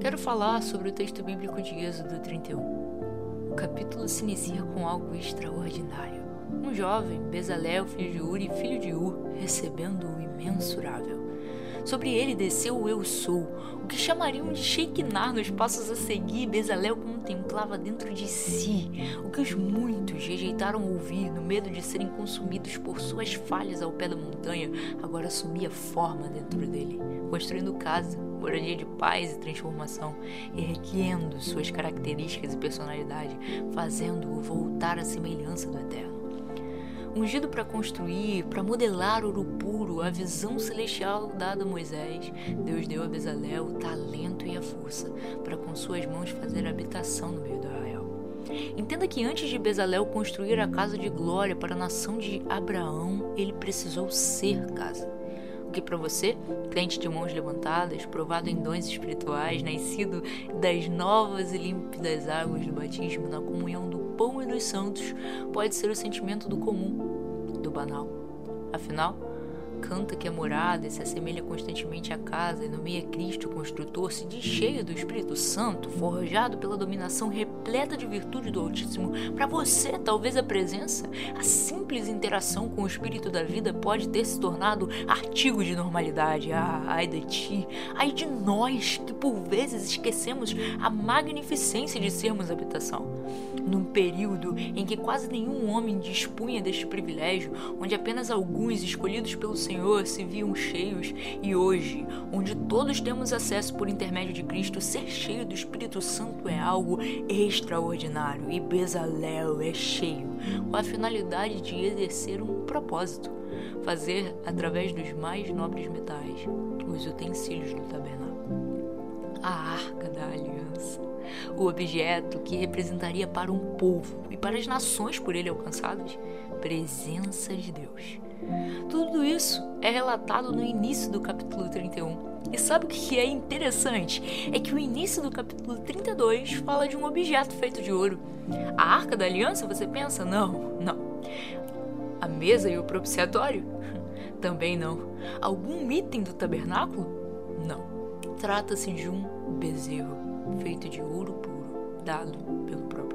Quero falar sobre o texto bíblico de Êxodo 31. O capítulo se inicia com algo extraordinário. Um jovem, Bezalel, filho de Uri, filho de Ur, recebendo o imensurável. Sobre ele desceu o Eu Sou, o que chamariam de Shekinah nos passos a seguir. Bezalel contemplava dentro de si o que os muitos rejeitaram ouvir, no medo de serem consumidos por suas falhas ao pé da montanha, agora assumia forma dentro dele, construindo casa moradia de paz e transformação, erguendo suas características e personalidade, fazendo-o voltar à semelhança do Eterno. Ungido para construir, para modelar ouro puro, a visão celestial dada a Moisés, Deus deu a Bezalel o talento e a força para com suas mãos fazer habitação no meio do arraial. Entenda que antes de Bezalel construir a casa de glória para a nação de Abraão, ele precisou ser casa o que para você, crente de mãos levantadas, provado em dons espirituais, nascido das novas e límpidas águas do batismo na comunhão do pão e dos santos, pode ser o sentimento do comum, do banal. Afinal, canta que é morada e se assemelha constantemente à casa e nomeia Cristo construtor, se diz cheio do Espírito Santo, forjado pela dominação repleta de virtude do Altíssimo. Para você, talvez a presença, a simples interação com o Espírito da vida pode ter se tornado artigo de normalidade. Ah, ai de ti, ai de nós que por vezes esquecemos a magnificência de sermos habitação. Num período em que quase nenhum homem dispunha deste privilégio, onde apenas alguns escolhidos pelo Senhor se viam cheios, e hoje, onde todos temos acesso por intermédio de Cristo, ser cheio do Espírito Santo é algo extraordinário e Bezalel é cheio, com a finalidade de exercer um propósito, fazer através dos mais nobres metais os utensílios do tabernáculo. A arca da aliança, o objeto que representaria para um povo e para as nações por ele alcançadas, presença de Deus. Tudo isso é relatado no início do capítulo 31. E sabe o que é interessante? É que o início do capítulo 32 fala de um objeto feito de ouro. A arca da aliança, você pensa? Não, não. A mesa e o propiciatório? Também não. Algum item do tabernáculo? Não. Trata-se de um bezerro feito de ouro puro, dado pelo próprio.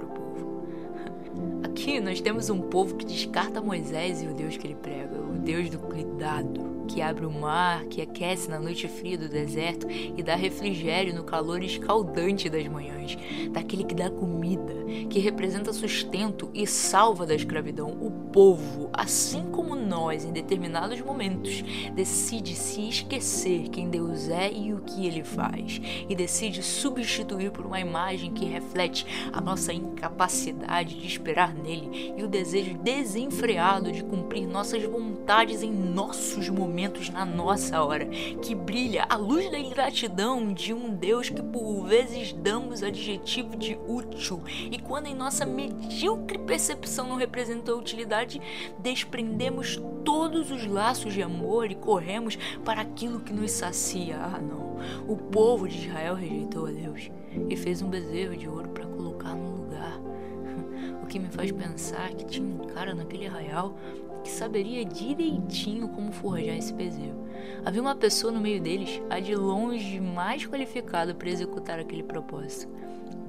Aqui nós temos um povo que descarta Moisés e o Deus que ele prega, o Deus do cuidado, que abre o mar, que aquece na noite fria do deserto e dá refrigério no calor escaldante das manhãs, daquele que dá comida, que representa sustento e salva da escravidão. O povo, assim como nós, em determinados momentos, decide se esquecer quem Deus é e o que ele faz, e decide substituir por uma imagem que reflete a nossa incapacidade de esperar nele e o desejo desenfreado de cumprir nossas vontades em nossos momentos momentos na nossa hora, que brilha a luz da ingratidão de um Deus que por vezes damos adjetivo de útil, e quando em nossa medíocre percepção não representa utilidade, desprendemos todos os laços de amor e corremos para aquilo que nos sacia. Ah, não. O povo de Israel rejeitou a Deus e fez um bezerro de ouro para colocar no lugar. O que me faz pensar que tinha um cara naquele arraial que saberia direitinho como forjar esse bezerro. Havia uma pessoa no meio deles, a de longe mais qualificada para executar aquele propósito.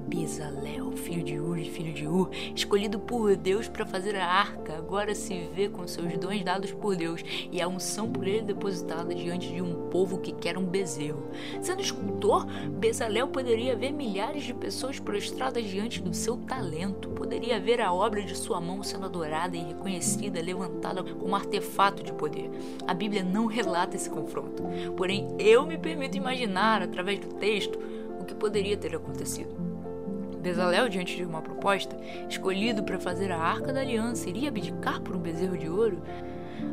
Bezalel, filho de Uri, filho de Ur, escolhido por Deus para fazer a arca, agora se vê com seus dons dados por Deus e a unção por ele depositada diante de um povo que quer um bezerro. Sendo escultor, Bezalel poderia ver milhares de pessoas prostradas diante do seu talento, poderia ver a obra de sua mão sendo adorada e reconhecida, levantada como artefato de poder. A Bíblia não relata esse confronto, porém eu me permito imaginar, através do texto, o que poderia ter acontecido. Bezalel, diante de uma proposta, escolhido para fazer a arca da aliança, iria abdicar por um bezerro de ouro?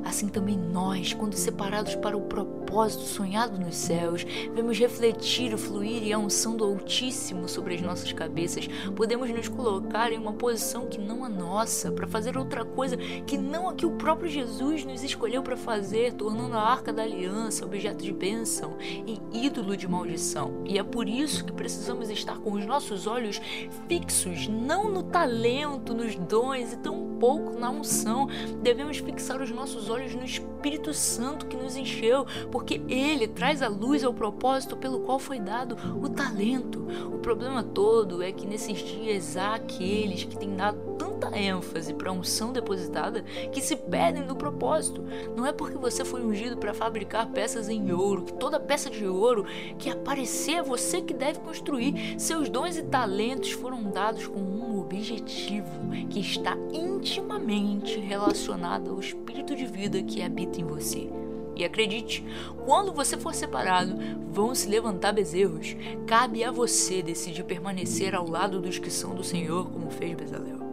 Assim também nós, quando separados para o propósito sonhado nos céus, vemos refletir o fluir e a unção do Altíssimo sobre as nossas cabeças, podemos nos colocar em uma posição que não a nossa, para fazer outra coisa que não a que o próprio Jesus nos escolheu para fazer, tornando a arca da aliança objeto de bênção e ídolo de maldição. E é por isso que precisamos estar com os nossos olhos fixos, não no talento, nos dons e tão pouco na unção. Devemos fixar os nossos nossos olhos no Espírito Santo que nos encheu, porque ele traz a luz ao propósito pelo qual foi dado o talento. O problema todo é que nesses dias há aqueles que têm dado tanta ênfase para a unção depositada que se perdem do propósito. Não é porque você foi ungido para fabricar peças em ouro, que toda peça de ouro que aparecer é você que deve construir. Seus dons e talentos foram dados com um objetivo que está intimamente relacionado ao espírito de vida que habita em você. E acredite, quando você for separado, vão se levantar bezerros. Cabe a você decidir permanecer ao lado dos que são do Senhor, como fez Bezalel.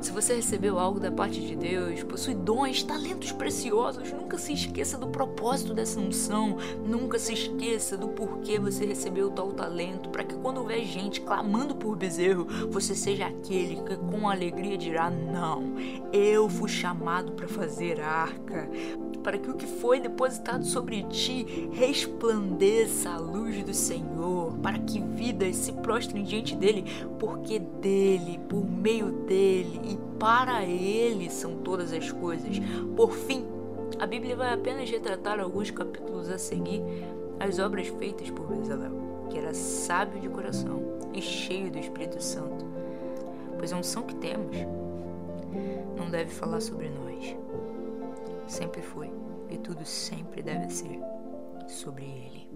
Se você recebeu algo da parte de Deus, possui dons, talentos preciosos, nunca se esqueça do propósito dessa unção, nunca se esqueça do porquê você recebeu tal talento, para que quando houver gente clamando por bezerro, você seja aquele que com alegria dirá: Não, eu fui chamado para fazer arca para que o que foi depositado sobre ti resplandeça a luz do Senhor, para que vidas se prostrem diante dele, porque dele, por meio dele e para ele são todas as coisas. Por fim, a Bíblia vai apenas retratar alguns capítulos a seguir as obras feitas por Bezalel, que era sábio de coração e cheio do Espírito Santo, pois a unção que temos não deve falar sobre nós sempre foi e tudo sempre deve ser sobre ele.